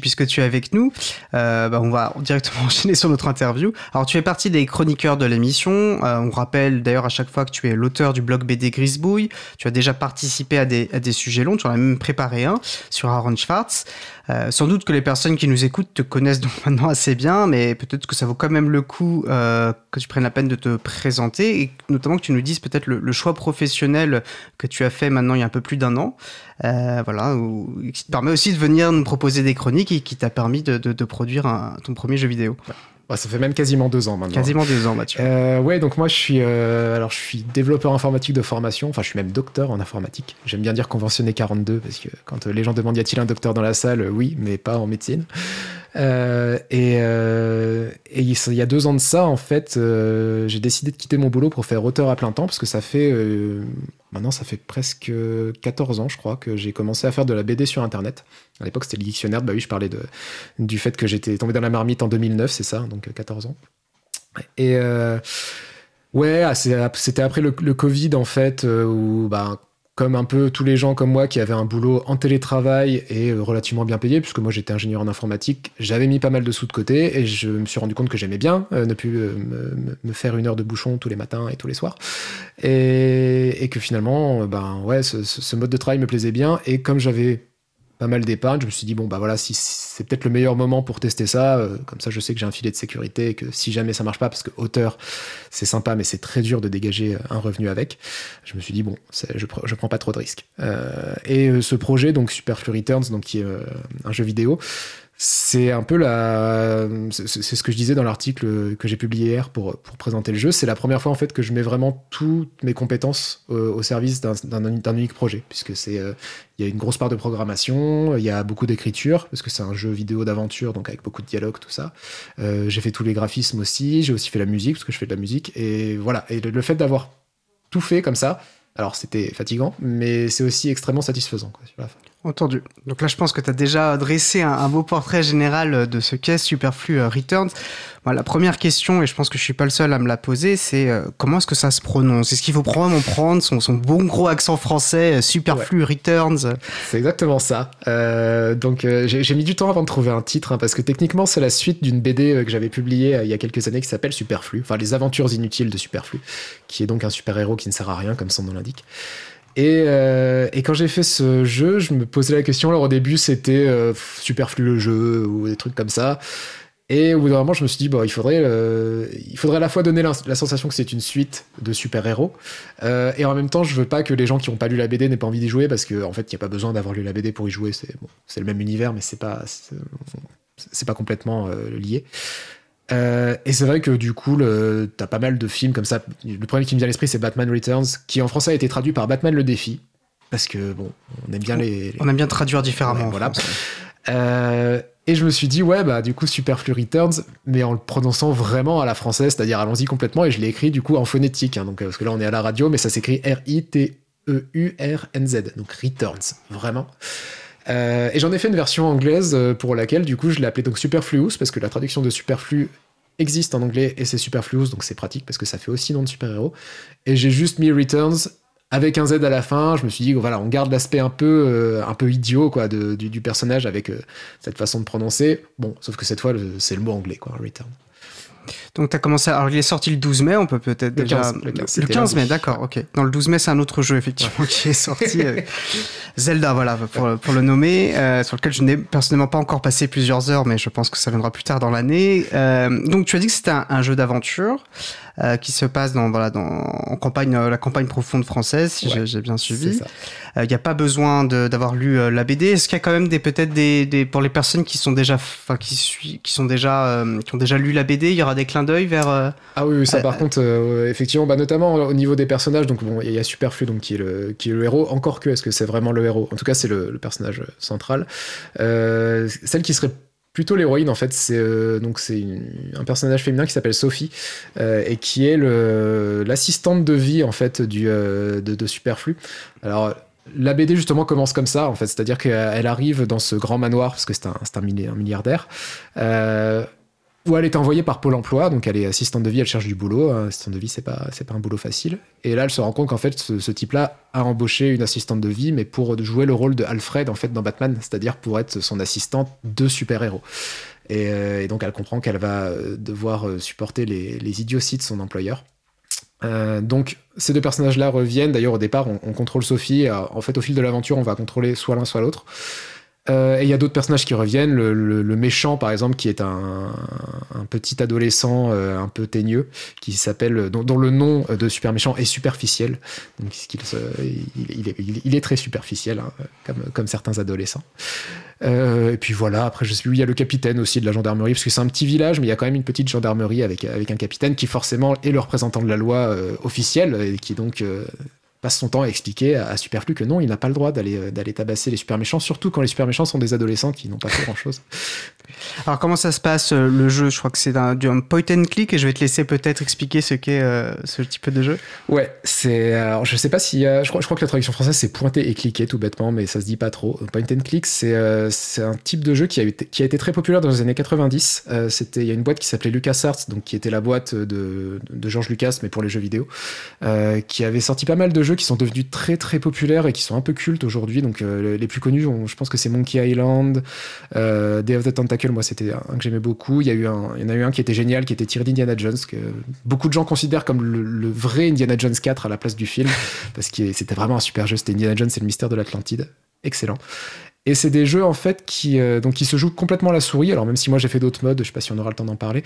Puisque tu es avec nous, euh, bah, on va directement enchaîner sur notre interview. Alors, tu es partie des chroniqueurs de l'émission. Euh, on rappelle d'ailleurs à chaque fois que tu es l'auteur du blog BD Grisbouille. Tu as déjà participé à des, à des sujets longs. Tu en as même préparé un sur Aaron Schwartz. Euh, sans doute que les personnes qui nous écoutent te connaissent donc maintenant assez bien, mais peut-être que ça vaut quand même le coup euh, que tu prennes la peine de te présenter et notamment que tu nous dises peut-être le, le, choix professionnel que tu as fait maintenant il y a un peu plus d'un an. Euh, voilà, qui te permet aussi de venir nous proposer des chroniques et qui t'a permis de, de, de produire un, ton premier jeu vidéo. Ouais, ça fait même quasiment deux ans maintenant. Quasiment deux ans, Mathieu. Euh, ouais, donc moi je suis, euh, alors je suis développeur informatique de formation. Enfin, je suis même docteur en informatique. J'aime bien dire conventionné 42 parce que quand les gens demandent y a-t-il un docteur dans la salle, oui, mais pas en médecine. Euh, et, euh, il y a deux ans de ça, en fait, euh, j'ai décidé de quitter mon boulot pour faire auteur à plein temps parce que ça fait maintenant ça fait presque 14 ans, je crois, que j'ai commencé à faire de la BD sur Internet. À l'époque, c'était le dictionnaire. Bah oui, je parlais de, du fait que j'étais tombé dans la marmite en 2009, c'est ça, donc 14 ans. Et ouais, ah, c'était après le, le, Covid en fait, où bah, comme un peu tous les gens comme moi qui avaient un boulot en télétravail et relativement bien payé, puisque moi j'étais ingénieur en informatique, j'avais mis pas mal de sous de côté et je me suis rendu compte que j'aimais bien euh, ne plus euh, me, faire une heure de bouchon tous les matins et tous les soirs. Et, que finalement, euh, ben ouais, ce, mode de travail me plaisait bien. Et comme j'avais pas mal d'épargne. Je me suis dit, bon, bah voilà, si c'est peut-être le meilleur moment pour tester ça. Euh, comme ça, je sais que j'ai un filet de sécurité et que si jamais ça marche pas, parce que auteur, c'est sympa, mais c'est très dur de dégager un revenu avec. Je me suis dit, bon, je, je prends pas trop de risques. Euh, et euh, ce projet, donc Superflu Returns, donc qui est euh, un jeu vidéo, c'est un peu la c'est ce que je disais dans l'article que j'ai publié hier pour, pour présenter le jeu. C'est la première fois en fait que je mets vraiment toutes mes compétences au, au service d'un unique projet. Puisque c'est euh, il y a une grosse part de programmation il y a beaucoup d'écriture parce que c'est un jeu vidéo d'aventure donc avec beaucoup de dialogue tout ça. Euh, j'ai fait tous les graphismes aussi j'ai aussi fait la musique parce que je fais de la musique. Et voilà. Et le, fait d'avoir tout fait comme ça alors c'était fatigant, mais c'est aussi extrêmement satisfaisant quoi. Entendu. Donc là, je pense que tu as déjà dressé un, un, beau portrait général de ce qu'est Superflu Returns. Bon, la première question, et je pense que je suis pas le seul à me la poser, c'est euh, comment est-ce que ça se prononce? Est-ce qu'il faut probablement prendre son, son, bon gros accent français, Superflu ouais. Returns? C'est exactement ça. Euh, donc euh, j'ai mis du temps avant de trouver un titre, hein, parce que techniquement, c'est la suite d'une BD que j'avais publiée il y a quelques années qui s'appelle Superflu, enfin les aventures inutiles de Superflu, qui est donc un super-héros qui ne sert à rien, comme son nom l'indique. Et, euh, et, quand j'ai fait ce jeu, je me posais la question. Alors au début, c'était euh, superflu le jeu ou des trucs comme ça. Et au bout d'un moment, je me suis dit, bon, il faudrait, euh, il faudrait à la fois donner la, sensation que c'est une suite de super-héros, et en même temps, je veux pas que les gens qui n'ont pas lu la BD n'aient pas envie d'y jouer, parce qu'en en fait, il n'y a pas besoin d'avoir lu la BD pour y jouer. C'est bon, le même univers, mais c'est pas, c'est pas complètement lié. Euh, et c'est vrai que du coup, t'as pas mal de films comme ça. Le premier qui me vient à l'esprit, c'est Batman Returns, qui en français a été traduit par Batman le défi. Parce que bon, on aime bien les. On aime bien traduire différemment. Ouais, voilà. Euh, et je me suis dit, ouais, bah du coup, Superflu Returns, mais en le prononçant vraiment à la française, c'est-à-dire allons-y complètement, et je l'ai écrit du coup en phonétique, hein, donc, parce que là on est à la radio, mais ça s'écrit R-I-T-E-U-R-N-Z, donc Returns, vraiment. Euh, et j'en ai fait une version anglaise euh, pour laquelle, du coup, je l'ai appelé donc Superfluous, parce que la traduction de Superflu existe en anglais et c'est Superfluous, donc c'est pratique parce que ça fait aussi nom de super-héros. Et j'ai juste mis Returns avec un Z à la fin. Je me suis dit, voilà, on garde l'aspect un peu, euh, un peu idiot quoi, du, personnage avec cette façon de prononcer. Bon, sauf que cette fois, c'est le mot anglais, quoi, Return. Donc tu as commencé. À... Alors il est sorti le 12 mai, on peut peut-être déjà. 15, le 15, le 15 mai, d'accord, ok. Dans le 12 mai, c'est un autre jeu effectivement ouais. qui est sorti. euh... Zelda, voilà, pour, pour le nommer, euh, sur lequel je n'ai personnellement pas encore passé plusieurs heures, mais je pense que ça viendra plus tard dans l'année. Euh, donc tu as dit que c'était un, un, jeu d'aventure. Euh, qui se passe dans voilà dans en campagne euh, la campagne profonde française si ouais, j'ai bien suivi. Il n'y a pas besoin d'avoir lu la BD. Est-ce qu'il y a quand même des peut-être des, des, pour les personnes qui sont déjà enfin qui qui sont déjà qui ont déjà lu la BD, il y aura des clins d'œil vers Ah oui, oui ça par contre effectivement bah, notamment au niveau des personnages donc bon il y a Superflu donc qui est le qui est le héros. Encore que est-ce que c'est vraiment le héros? En tout cas c'est le, le, personnage central. Euh, celle qui serait plutôt l'héroïne en fait c'est euh, donc c'est un personnage féminin qui s'appelle Sophie euh, et qui est l'assistante de vie en fait du euh, de, de, Superflu. Alors la BD justement commence comme ça en fait. C'est à dire qu'elle arrive dans ce grand manoir parce que c'est un, un, milliardaire où elle est envoyée par Pôle emploi, donc elle est assistante de vie, elle cherche du boulot. Assistante de vie, c'est pas, c'est pas un boulot facile. Et là, elle se rend compte qu'en fait, ce, type-là a embauché une assistante de vie, mais pour jouer le rôle de Alfred, en fait, dans Batman, c'est-à-dire pour être son assistante de super-héros. Et, euh, donc, elle comprend qu'elle va euh, devoir euh, supporter les, les idioties de son employeur. donc ces deux personnages-là reviennent. D'ailleurs, au départ, on contrôle Sophie. en fait, au fil de l'aventure, on va contrôler soit l'un, soit l'autre. Euh, et il y a d'autres personnages qui reviennent. Le, méchant, par exemple, qui est un, petit adolescent euh, un peu teigneux, qui s'appelle, dont, le nom de super méchant est superficiel. Donc, il, est, très superficiel, hein, comme, comme, certains adolescents. Euh, et puis voilà, après, je sais plus, il y a le capitaine aussi de la gendarmerie, parce que c'est un petit village, mais il y a quand même une petite gendarmerie avec, avec un capitaine qui, forcément, est le représentant de la loi officielle, et qui donc passe son temps à expliquer à, Superflu que non, il n'a pas le droit d'aller euh, d'aller tabasser les super méchants, surtout quand les super méchants sont des adolescents qui n'ont pas fait grand chose. Alors comment ça se passe euh, le jeu? Je crois que c'est un, un, point and click et je vais te laisser peut-être expliquer ce qu'est euh, ce type de jeu. Ouais, c'est alors je sais pas si je crois, je crois que la traduction française c'est pointer et cliquer tout bêtement, mais ça se dit pas trop. Point and click c'est c'est un type de jeu qui a, été, qui a été très populaire dans les années 90. c'était il y a une boîte qui s'appelait LucasArts, donc qui était la boîte de, de George Lucas mais pour les jeux vidéo, qui avait sorti pas mal de jeux qui sont devenus très très populaires et qui sont un peu cultes aujourd'hui. Donc euh, les plus connus, je pense que c'est Monkey Island, euh, Day of the Tentacle, moi c'était un que j'aimais beaucoup. Il y, a eu un, il y en a eu un qui était génial, qui était tiré d'Indiana Jones, que beaucoup de gens considèrent comme le, vrai Indiana Jones 4 à la place du film, parce que c'était vraiment un super jeu. C'était Indiana Jones et le mystère de l'Atlantide. Excellent. Et c'est des jeux en fait qui, euh, qui se jouent complètement à la souris. Alors même si moi j'ai fait d'autres modes, je sais pas si on aura le temps d'en parler.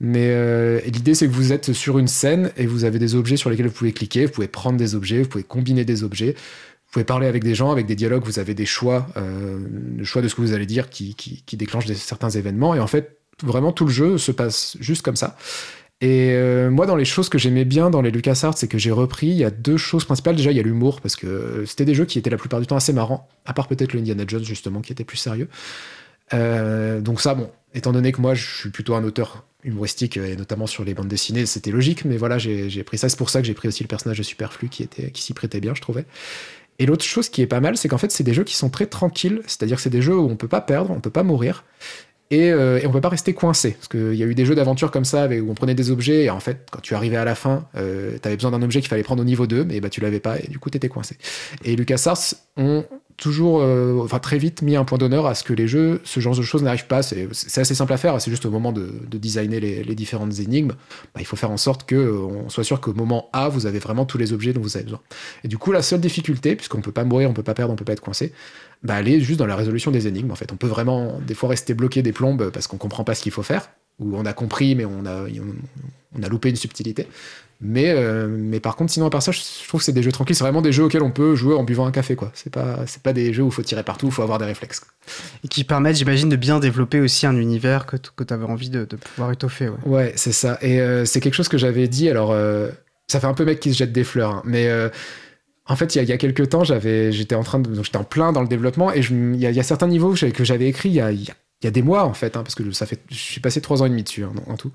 Mais euh, l'idée c'est que vous êtes sur une scène et vous avez des objets sur lesquels vous pouvez cliquer, vous pouvez prendre des objets, vous pouvez combiner des objets, vous pouvez parler avec des gens, avec des dialogues, vous avez des choix, euh, le choix de ce que vous allez dire qui déclenche certains événements. Et en fait, vraiment tout le jeu se passe juste comme ça. Et euh, moi, dans les choses que j'aimais bien dans les LucasArts, c'est que j'ai repris, il y a deux choses principales. Déjà, il y a l'humour, parce que c'était des jeux qui étaient la plupart du temps assez marrants, à part peut-être le Indiana Jones, justement, qui était plus sérieux. Euh, donc ça, bon, étant donné que moi, je suis plutôt un auteur humoristique, et notamment sur les bandes dessinées, c'était logique, mais voilà, j'ai pris ça. C'est pour ça que j'ai pris aussi le personnage de Superflu, qui, était, qui s'y prêtait bien, je trouvais. Et l'autre chose qui est pas mal, c'est qu'en fait, c'est des jeux qui sont très tranquilles, c'est-à-dire que c'est des jeux où on peut pas perdre, on peut pas mourir. Et, euh, et, on peut pas rester coincé. Parce qu'il y a eu des jeux d'aventure comme ça où on prenait des objets et en fait, quand tu arrivais à la fin, euh, tu avais besoin d'un objet qu'il fallait prendre au niveau 2, mais bah, tu l'avais pas et du coup, tu étais coincé. Et LucasArts ont toujours, euh, enfin très vite mis un point d'honneur à ce que les jeux, ce genre de choses n'arrivent pas. C'est assez simple à faire, c'est juste au moment de, de designer les, différentes énigmes, bah, il faut faire en sorte qu'on soit sûr qu'au moment A, vous avez vraiment tous les objets dont vous avez besoin. Et du coup, la seule difficulté, puisqu'on peut pas mourir, on peut pas perdre, on peut pas être coincé, bah, aller juste dans la résolution des énigmes. En fait, on peut vraiment des fois rester bloqué des plombes parce qu'on comprend pas ce qu'il faut faire, ou on a compris mais on a, on a loupé une subtilité. Mais, euh, mais par contre, sinon, à part ça, je trouve que c'est des jeux tranquilles. C'est vraiment des jeux auxquels on peut jouer en buvant un café, quoi. C'est pas, c'est pas des jeux où il faut tirer partout, il faut avoir des réflexes. Et qui permettent, j'imagine, de bien développer aussi un univers que, que tu avais envie de, de, pouvoir étoffer. Ouais, ouais c'est ça. Et euh, c'est quelque chose que j'avais dit. Alors, euh, ça fait un peu mec qui se jette des fleurs, hein, mais en fait, il y, a, il y a quelques temps, j'avais, j'étais en train de, j'étais en plein dans le développement et je, il, y a, il, y a, certains niveaux que j'avais écrits il y a, il y a, des mois en fait, hein, parce que ça fait, je suis passé trois ans et demi dessus hein, en tout,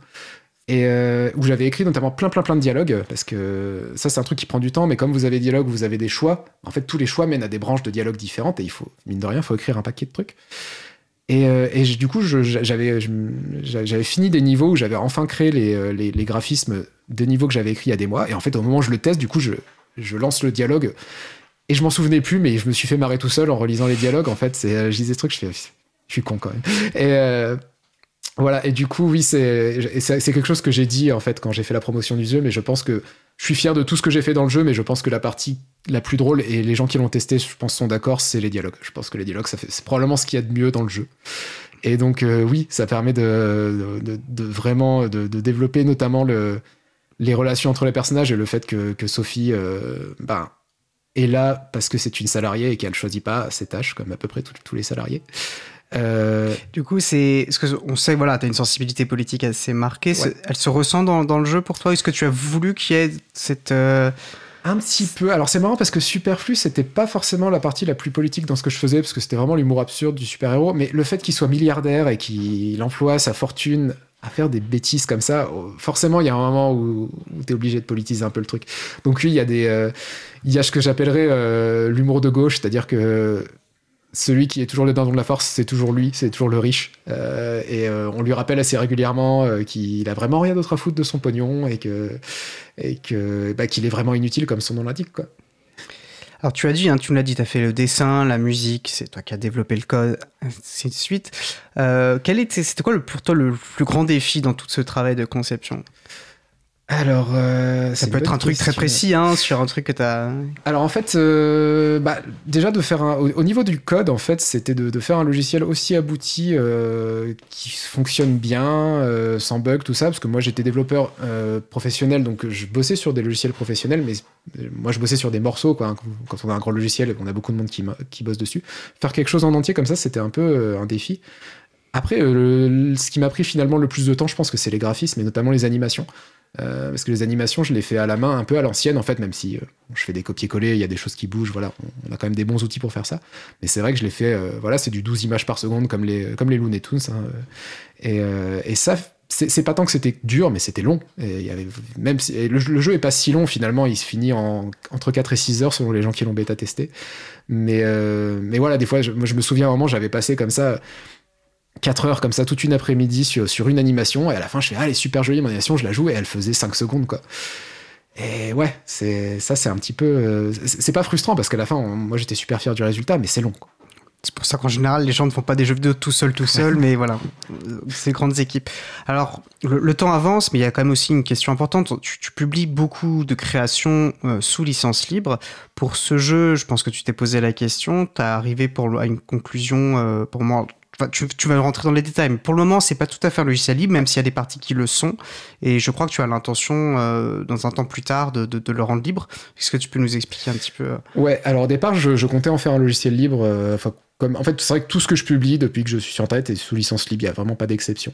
et euh, où j'avais écrit notamment plein plein plein de dialogues, parce que ça c'est un truc qui prend du temps, mais comme vous avez des dialogues, vous avez des choix. En fait, tous les choix mènent à des branches de dialogues différentes et il faut mine de rien, il faut écrire un paquet de trucs. Et, euh, du coup, j'avais fini des niveaux où j'avais enfin créé les, euh, les, les, graphismes des niveaux que j'avais écrits il y a des mois. Et en fait, au moment où je le teste, du coup, je, lance le dialogue et je m'en souvenais plus, mais je me suis fait marrer tout seul en relisant les dialogues. En fait, je disais ce truc, je suis con quand même. Et voilà. Et du coup, oui, c'est, quelque chose que j'ai dit en fait quand j'ai fait la promotion du jeu, mais je pense que je suis fier de tout ce que j'ai fait dans le jeu, mais je pense que la partie la plus drôle et les gens qui l'ont testé, je pense, sont d'accord, c'est les dialogues. Je pense que les dialogues, c'est probablement ce qu'il y a de mieux dans le jeu. Et donc, euh, oui, ça permet de, vraiment de, développer notamment le, les relations entre les personnages et le fait que, Sophie, euh, ben, est là parce que c'est une salariée et qu'elle choisit pas ses tâches, comme à peu près tous les salariés. Euh... Du coup, c'est ce que on sait, voilà, tu as une sensibilité politique assez marquée. Elle se ressent dans, dans, le jeu pour toi? Est-ce que tu as voulu qu'il y ait cette euh, un petit peu. Alors c'est marrant parce que Superflu, c'était pas forcément la partie la plus politique dans ce que je faisais, parce que c'était vraiment l'humour absurde du super-héros, mais le fait qu'il soit milliardaire et qu'il emploie sa fortune à faire des bêtises comme ça, oh, forcément, il y a un moment où, tu es obligé de politiser un peu le truc. Donc oui, il y a des, euh, il y a ce que j'appellerais euh, l'humour de gauche, c'est-à-dire que celui qui est toujours le dindon de la force, c'est toujours lui, c'est toujours le riche. et on lui rappelle assez régulièrement qu'il a vraiment rien d'autre à foutre de son pognon et que et que bah, qu'il est vraiment inutile comme son nom l'indique quoi. Alors tu as dit, hein, tu me l'as dit, tu as fait le dessin, la musique, c'est toi qui as développé le code, ainsi de suite. Euh, quel était, c'était quoi pour toi le plus grand défi dans tout ce travail de conception? Alors, euh, ça peut être un truc très précis hein, sur un truc que tu as. Alors en fait, euh, bah, déjà de faire un, au, niveau du code, en fait, c'était de, faire un logiciel aussi abouti euh, qui fonctionne bien, sans bug, tout ça, parce que moi j'étais développeur professionnel, donc je bossais sur des logiciels professionnels, mais moi je bossais sur des morceaux, quoi. Hein, quand on a un gros logiciel, on a beaucoup de monde qui, qui bosse dessus. Faire quelque chose en entier comme ça, c'était un peu un défi. Après, ce qui m'a pris finalement le plus de temps, je pense que c'est les graphismes et notamment les animations. Euh, parce que les animations, je les fais à la main, un peu à l'ancienne en fait, même si euh, je fais des copier-coller, il y a des choses qui bougent, voilà, on, a quand même des bons outils pour faire ça. Mais c'est vrai que je les fais, euh, voilà, c'est du 12 images par seconde comme les, comme les Looney Tunes. Hein, et, ça, c'est pas tant que c'était dur, mais c'était long. Et avait, même si, le, jeu est pas si long finalement, il se finit en, entre 4 et 6 heures selon les gens qui l'ont bêta testé. Mais, voilà, des fois, je, je me souviens un moment, j'avais passé comme ça 4 heures comme ça toute une après-midi sur, une animation et à la fin je fais ah elle est super jolie mon animation je la joue et elle faisait 5 secondes quoi et ouais c'est ça c'est un petit peu euh, c'est pas frustrant parce qu'à la fin moi j'étais super fier du résultat mais c'est long C'est pour ça qu'en général, les gens ne font pas des jeux vidéo tout seuls, tout seuls, mais voilà, c'est grandes équipes. Alors, le, temps avance, mais il y a quand même aussi une question importante. Tu, publies beaucoup de créations euh, sous licence libre. Pour ce jeu, je pense que tu t'es posé la question. Tu as arrivé pour, à une conclusion, euh, pour moi, tu, vas rentrer dans les détails, mais pour le moment, c'est pas tout à fait un logiciel libre, même s'il y a des parties qui le sont. Et je crois que tu as l'intention, euh, dans un temps plus tard, de, le rendre libre. Est-ce que tu peux nous expliquer un petit peu euh Ouais, alors au départ, je, comptais en faire un logiciel libre. Euh, en fait, c'est vrai que tout ce que je publie depuis que je suis sur Internet est sous licence libre. Il n'y a vraiment pas d'exception.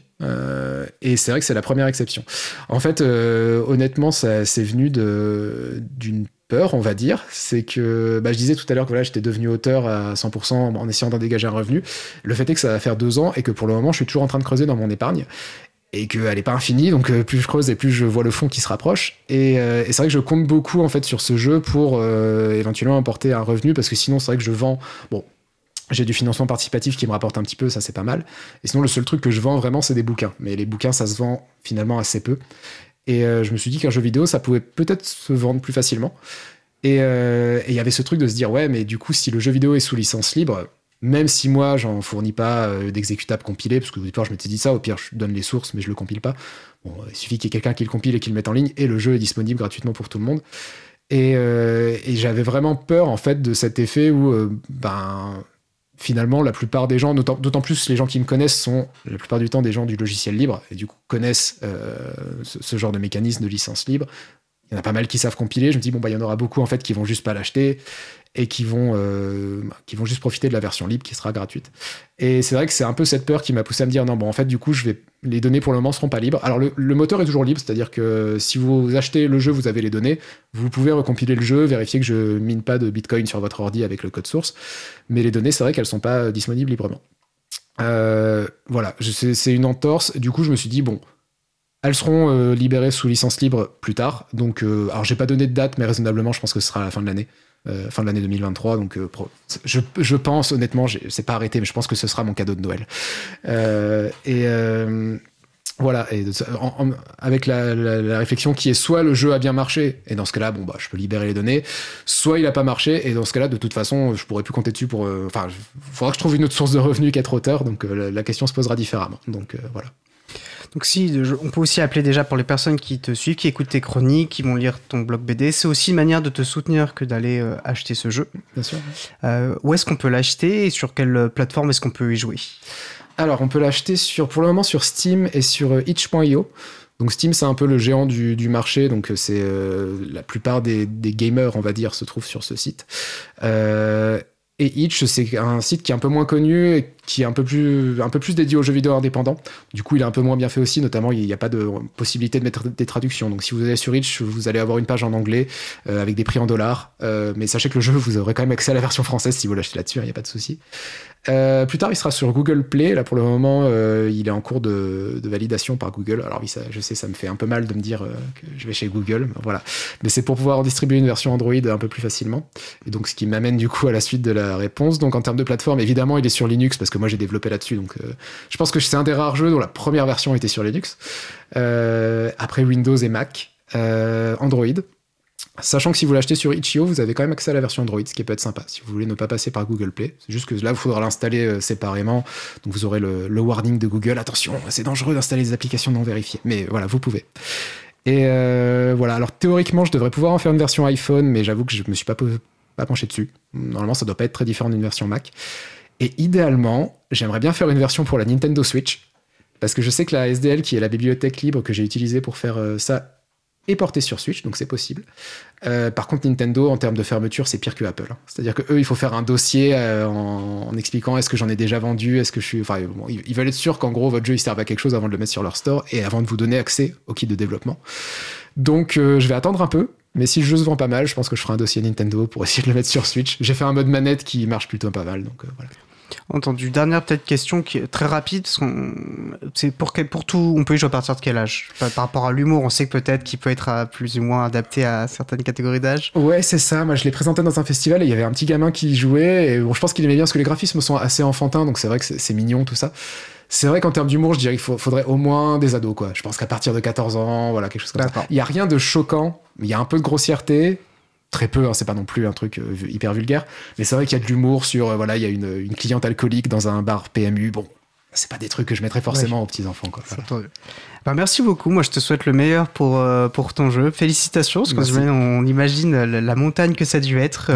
et c'est vrai que c'est la première exception. En fait, honnêtement, ça c'est venu d'une peur, on va dire, c'est que bah, je disais tout à l'heure que voilà, j'étais devenu auteur à 100% en essayant d'en dégager un revenu. Le fait est que ça va faire deux ans et que pour le moment, je suis toujours en train de creuser dans mon épargne et qu'elle n'est pas infinie, donc euh, plus je creuse et plus je vois le fond qui se rapproche. Euh, et, c'est vrai que je compte beaucoup en fait sur ce jeu pour euh, éventuellement apporter un revenu parce que sinon c'est vrai que je vends. Bon, j'ai du financement participatif qui me rapporte un petit peu, ça c'est pas mal. Et sinon le seul truc que je vends vraiment c'est des bouquins, mais les bouquins ça se vend finalement assez peu. Et euh, je me suis dit qu'un jeu vidéo, ça pouvait peut-être se vendre plus facilement. Euh, et il y avait ce truc de se dire, ouais, mais du coup, si le jeu vidéo est sous licence libre, même si moi, j'en fournis pas euh, d'exécutables compilés, parce que au départ, je m'étais dit ça, au pire, je donne les sources, mais je le compile pas. Bon, il suffit qu'il y ait quelqu'un qui le compile et qui le mette en ligne, et le jeu est disponible gratuitement pour tout le monde. Et j'avais vraiment peur, en fait, de cet effet où, ben, finalement, la plupart des gens, d'autant plus les gens qui me connaissent, sont la plupart du temps des gens du logiciel libre et du coup connaissent euh, ce, genre de mécanisme de licence libre. En a pas mal qui savent compiler. Je me dis, bon, bah, il y en aura beaucoup en fait qui vont juste pas l'acheter et qui vont, euh, qui vont juste profiter de la version libre qui sera gratuite. Et c'est vrai que c'est un peu cette peur qui m'a poussé à me dire non, bon, en fait, du coup, je vais, les données pour le moment seront pas libres. Alors, le, moteur est toujours libre, c'est-à-dire que si vous achetez le jeu, vous avez les données, vous pouvez recompiler le jeu, vérifier que je mine pas de bitcoin sur votre ordi avec le code source. Mais les données, c'est vrai qu'elles sont pas disponibles librement. Euh, voilà, c'est une entorse. Du coup, je me suis dit, bon, elles seront euh, libérées sous licence libre plus tard. Donc, alors j'ai pas donné de date, mais raisonnablement, je pense que ce sera à la fin de l'année. Euh, fin de l'année 2023. Donc, euh, je, je, pense, honnêtement, c'est pas arrêté, mais je pense que ce sera mon cadeau de Noël. Euh, et voilà, avec la, réflexion qui est soit le jeu a bien marché, et dans ce cas-là, bon, bah, je peux libérer les données, soit il a pas marché, et dans ce cas-là, de toute façon, je pourrais plus compter dessus pour. Enfin, faudra que je trouve une autre source de revenus qu'être auteur, donc la, question se posera différemment. Donc voilà. Donc si, on peut aussi appeler déjà pour les personnes qui te suivent, qui écoutent tes chroniques, qui vont lire ton blog BD, c'est aussi une manière de te soutenir que d'aller euh, acheter ce jeu. Bien sûr. Euh, où est-ce qu'on peut l'acheter et sur quelle plateforme est-ce qu'on peut y jouer? Alors on peut l'acheter sur, pour le moment sur Steam et sur euh, itch.io. Donc Steam, c'est un peu le géant du, marché, donc c'est la plupart des, des, gamers, on va dire, se trouvent sur ce site. Euh, et Itch, c'est un site qui est un peu moins connu et qui est un peu plus, un peu plus dédié aux jeux vidéo indépendants. Du coup, il est un peu moins bien fait aussi, notamment il n'y a pas de possibilité de mettre des traductions. Donc si vous allez sur Itch, vous allez avoir une page en anglais euh, avec des prix en dollars. Euh, mais sachez que le jeu, vous aurez quand même accès à la version française si vous l'achetez là-dessus, il n'y a pas de souci. Euh, plus tard, il sera sur Google Play. Là, pour le moment, il est en cours de, validation par Google. Alors oui, je sais, ça me fait un peu mal de me dire que je vais chez Google. Voilà. Mais c'est pour pouvoir distribuer une version Android un peu plus facilement. Et donc, ce qui m'amène du coup à la suite de la réponse. Donc, en termes de plateforme, évidemment, il est sur Linux parce que moi, j'ai développé là-dessus. Donc, je pense que c'est un des rares jeux dont la première version était sur Linux. après Windows et Mac. Android. Sachant que si vous l'achetez sur Itch.io, vous avez quand même accès à la version Android, ce qui peut être sympa si vous voulez ne pas passer par Google Play. C'est juste que là, il faudra l'installer euh, séparément. Donc vous aurez le, warning de Google. Attention, c'est dangereux d'installer des applications non vérifiées. Mais voilà, vous pouvez. Et euh, voilà, alors théoriquement, je devrais pouvoir en faire une version iPhone, mais j'avoue que je me suis pas, pas penché dessus. Normalement, ça doit pas être très différent d'une version Mac. Et idéalement, j'aimerais bien faire une version pour la Nintendo Switch. Parce que je sais que la SDL, qui est la bibliothèque libre que j'ai utilisée pour faire euh, ça, est porté sur Switch, donc c'est possible. Euh, par contre, Nintendo, en termes de fermeture, c'est pire que Apple. Hein. C'est-à-dire que eux, il faut faire un dossier euh, en, expliquant est-ce que j'en ai déjà vendu, est-ce que je suis. Enfin, ils, veulent être sûrs qu'en gros, votre jeu il serve à quelque chose avant de le mettre sur leur store et avant de vous donner accès au kit de développement. Donc, je vais attendre un peu. Mais si le jeu se vend pas mal, je pense que je ferai un dossier Nintendo pour essayer de le mettre sur Switch. J'ai fait un mode manette qui marche plutôt pas mal, donc voilà. Entendu. Dernière peut-être question qui est très rapide. C'est pour, pour tout, on peut y jouer à partir de quel âge? Par rapport à l'humour, on sait que peut-être qu'il peut être plus ou moins adapté à certaines catégories d'âge. Ouais, c'est ça. Moi, je l'ai présenté dans un festival et il y avait un petit gamin qui jouait. Et bon, je pense qu'il aimait bien parce que les graphismes sont assez enfantins, donc c'est vrai que c'est mignon tout ça. C'est vrai qu'en termes d'humour, je dirais qu'il faudrait au moins des ados, quoi. Je pense qu'à partir de 14 ans, voilà, quelque chose comme ça. Il n'y a rien de choquant, mais il y a un peu de grossièreté, très peu, hein, c'est pas non plus un truc euh, hyper vulgaire, mais c'est vrai qu'il y a de l'humour sur, euh, voilà, il y a une, cliente alcoolique dans un bar PMU, bon, c'est pas des trucs que je mettrais forcément aux petits enfants. Quoi. Bah, merci beaucoup. Moi, je te souhaite le meilleur pour, euh, pour ton jeu. Félicitations, parce qu'on imagine la, montagne que ça a dû être.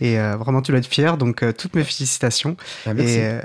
et vraiment, tu dois être fier. Donc, toutes mes félicitations. Bah, merci.